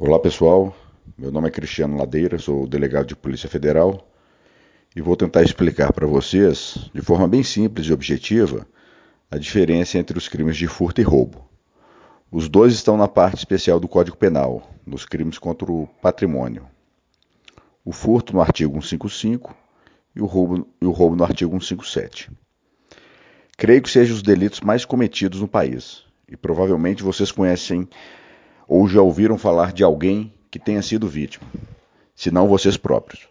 Olá pessoal, meu nome é Cristiano Ladeira, sou delegado de Polícia Federal e vou tentar explicar para vocês, de forma bem simples e objetiva, a diferença entre os crimes de furto e roubo. Os dois estão na parte especial do Código Penal, nos crimes contra o patrimônio. O furto no artigo 155 e o roubo, e o roubo no artigo 157. Creio que sejam os delitos mais cometidos no país e provavelmente vocês conhecem ou já ouviram falar de alguém que tenha sido vítima, se não vocês próprios.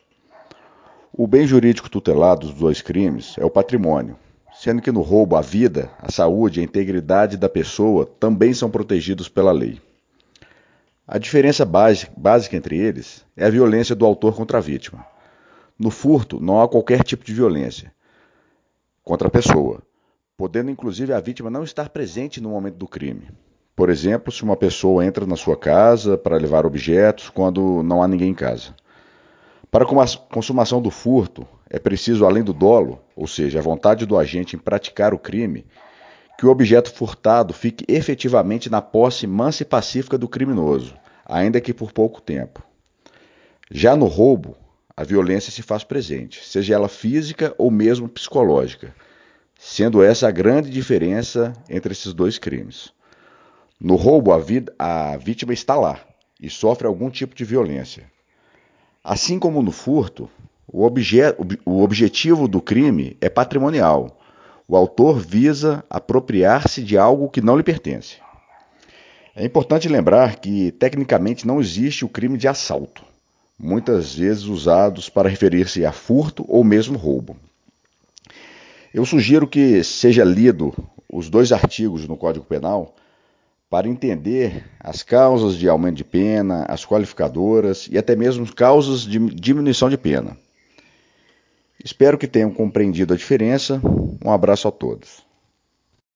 O bem jurídico tutelado dos dois crimes é o patrimônio, sendo que no roubo a vida, a saúde e a integridade da pessoa também são protegidos pela lei. A diferença básica entre eles é a violência do autor contra a vítima. No furto, não há qualquer tipo de violência contra a pessoa, podendo inclusive a vítima não estar presente no momento do crime. Por exemplo, se uma pessoa entra na sua casa para levar objetos quando não há ninguém em casa. Para a consumação do furto, é preciso, além do dolo, ou seja, a vontade do agente em praticar o crime, que o objeto furtado fique efetivamente na posse mansa e pacífica do criminoso, ainda que por pouco tempo. Já no roubo, a violência se faz presente, seja ela física ou mesmo psicológica, sendo essa a grande diferença entre esses dois crimes. No roubo, a, a vítima está lá e sofre algum tipo de violência. Assim como no furto, o, obje o objetivo do crime é patrimonial. O autor visa apropriar-se de algo que não lhe pertence. É importante lembrar que, tecnicamente, não existe o crime de assalto, muitas vezes usados para referir-se a furto ou mesmo roubo. Eu sugiro que seja lido os dois artigos no Código Penal para entender as causas de aumento de pena, as qualificadoras e até mesmo causas de diminuição de pena. Espero que tenham compreendido a diferença. Um abraço a todos.